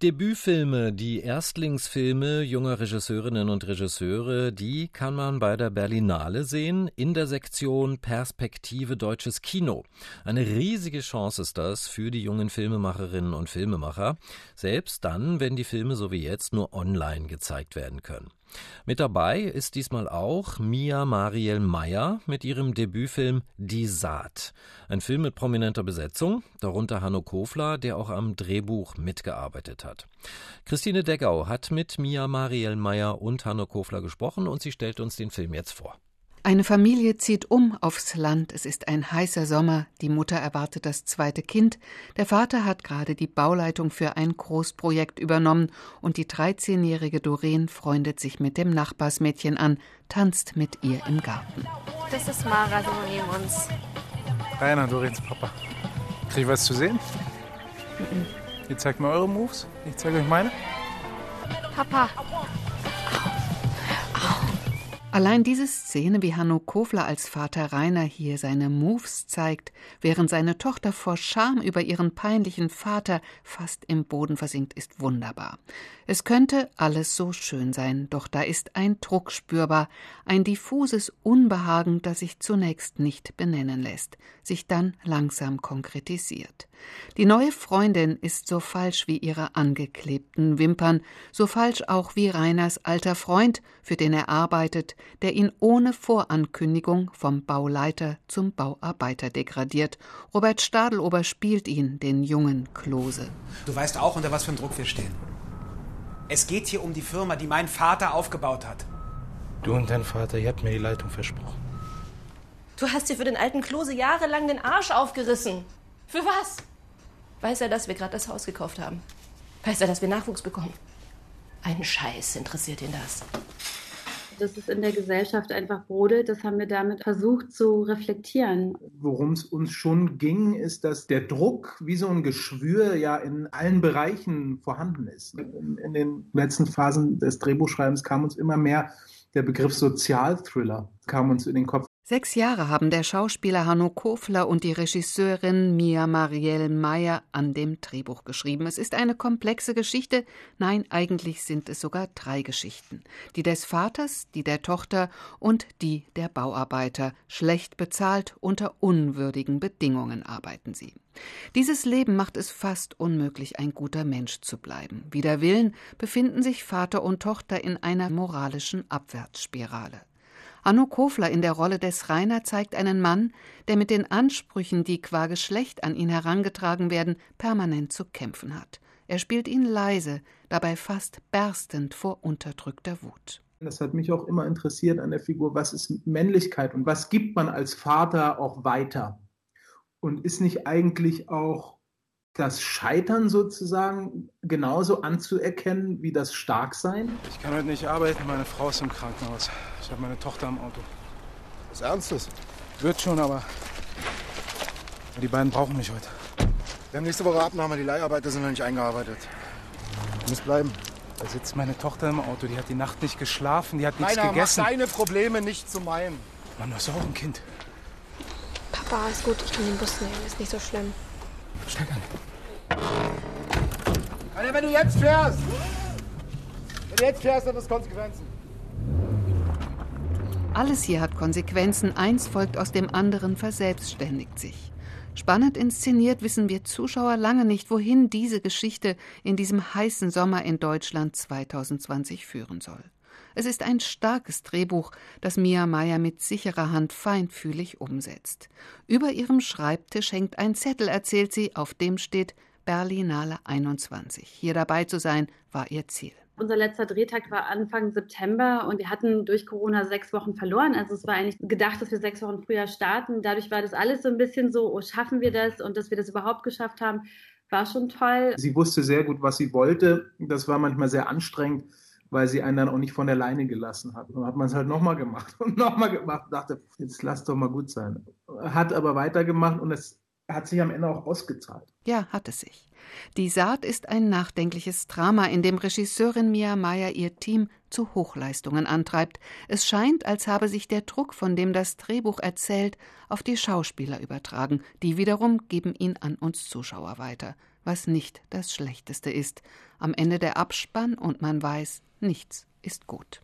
Debütfilme, die Erstlingsfilme junger Regisseurinnen und Regisseure, die kann man bei der Berlinale sehen in der Sektion Perspektive deutsches Kino. Eine riesige Chance ist das für die jungen Filmemacherinnen und Filmemacher, selbst dann, wenn die Filme so wie jetzt nur online gezeigt werden können. Mit dabei ist diesmal auch Mia Mariel Meyer mit ihrem Debütfilm Die Saat. Ein Film mit prominenter Besetzung, darunter Hanno Kofler, der auch am Drehbuch mitgearbeitet hat. Christine Deggau hat mit Mia Mariel Meyer und Hanno Kofler gesprochen und sie stellt uns den Film jetzt vor. Eine Familie zieht um aufs Land. Es ist ein heißer Sommer. Die Mutter erwartet das zweite Kind. Der Vater hat gerade die Bauleitung für ein Großprojekt übernommen und die 13-jährige Doreen freundet sich mit dem Nachbarsmädchen an, tanzt mit ihr im Garten. Das ist Mara, so neben uns. Rainer, Doreens Papa. Krieg ich was zu sehen? Mhm. Ihr zeigt mir eure Moves, ich zeige euch meine. Papa, Allein diese Szene, wie Hanno Kofler als Vater Rainer hier seine Moves zeigt, während seine Tochter vor Scham über ihren peinlichen Vater fast im Boden versinkt, ist wunderbar. Es könnte alles so schön sein, doch da ist ein Druck spürbar, ein diffuses Unbehagen, das sich zunächst nicht benennen lässt, sich dann langsam konkretisiert. Die neue Freundin ist so falsch wie ihre angeklebten Wimpern, so falsch auch wie Rainers alter Freund, für den er arbeitet, der ihn ohne Vorankündigung vom Bauleiter zum Bauarbeiter degradiert. Robert Stadelober spielt ihn, den jungen Klose. Du weißt auch, unter was für einem Druck wir stehen. Es geht hier um die Firma, die mein Vater aufgebaut hat. Du und dein Vater, ihr habt mir die Leitung versprochen. Du hast dir für den alten Klose jahrelang den Arsch aufgerissen. Für was? Weiß er, dass wir gerade das Haus gekauft haben? Weiß er, dass wir Nachwuchs bekommen? Ein Scheiß interessiert ihn das dass es in der Gesellschaft einfach brodelt, das haben wir damit versucht zu reflektieren. Worum es uns schon ging, ist, dass der Druck wie so ein Geschwür ja in allen Bereichen vorhanden ist. In, in den letzten Phasen des Drehbuchschreibens kam uns immer mehr der Begriff Sozialthriller kam uns in den Kopf. Sechs Jahre haben der Schauspieler Hanno Kofler und die Regisseurin Mia Marielle Meyer an dem Drehbuch geschrieben. Es ist eine komplexe Geschichte. Nein, eigentlich sind es sogar drei Geschichten. Die des Vaters, die der Tochter und die der Bauarbeiter. Schlecht bezahlt, unter unwürdigen Bedingungen arbeiten sie. Dieses Leben macht es fast unmöglich, ein guter Mensch zu bleiben. Wider Willen befinden sich Vater und Tochter in einer moralischen Abwärtsspirale. Anno Kofler in der Rolle des Rainer zeigt einen Mann, der mit den Ansprüchen, die qua Geschlecht an ihn herangetragen werden, permanent zu kämpfen hat. Er spielt ihn leise, dabei fast berstend vor unterdrückter Wut. Das hat mich auch immer interessiert an der Figur, was ist Männlichkeit und was gibt man als Vater auch weiter? Und ist nicht eigentlich auch das Scheitern sozusagen genauso anzuerkennen wie das Starksein? Ich kann heute nicht arbeiten, meine Frau ist im Krankenhaus. Ich habe meine Tochter im Auto. Was Ernstes? Wird schon, aber die beiden brauchen mich heute. Wir haben nächste Woche Abnahme, die Leiharbeiter sind noch nicht eingearbeitet. Du musst bleiben. Da sitzt meine Tochter im Auto, die hat die Nacht nicht geschlafen, die hat nichts gegessen. Mach deine Probleme nicht zu meinen. Mann, du hast auch ein Kind. Papa, ist gut, ich kann den Bus nehmen, ist nicht so schlimm. Steig an. Alter, wenn du jetzt fährst, wenn du jetzt fährst, hat das Konsequenzen. Alles hier hat Konsequenzen, eins folgt aus dem anderen, verselbstständigt sich. Spannend inszeniert wissen wir Zuschauer lange nicht, wohin diese Geschichte in diesem heißen Sommer in Deutschland 2020 führen soll. Es ist ein starkes Drehbuch, das Mia Meyer mit sicherer Hand feinfühlig umsetzt. Über ihrem Schreibtisch hängt ein Zettel, erzählt sie, auf dem steht Berlinale 21. Hier dabei zu sein, war ihr Ziel. Unser letzter Drehtag war Anfang September und wir hatten durch Corona sechs Wochen verloren. Also es war eigentlich gedacht, dass wir sechs Wochen früher starten. Dadurch war das alles so ein bisschen so, oh, schaffen wir das? Und dass wir das überhaupt geschafft haben, war schon toll. Sie wusste sehr gut, was sie wollte. Das war manchmal sehr anstrengend, weil sie einen dann auch nicht von der Leine gelassen hat. Und dann hat man es halt nochmal gemacht und nochmal gemacht und dachte, jetzt lass doch mal gut sein. Hat aber weitergemacht und es hat sich am Ende auch ausgezahlt. Ja, hat es sich. Die Saat ist ein nachdenkliches Drama, in dem Regisseurin Mia Meyer ihr Team zu Hochleistungen antreibt. Es scheint, als habe sich der Druck, von dem das Drehbuch erzählt, auf die Schauspieler übertragen. Die wiederum geben ihn an uns Zuschauer weiter. Was nicht das Schlechteste ist. Am Ende der Abspann und man weiß, nichts ist gut.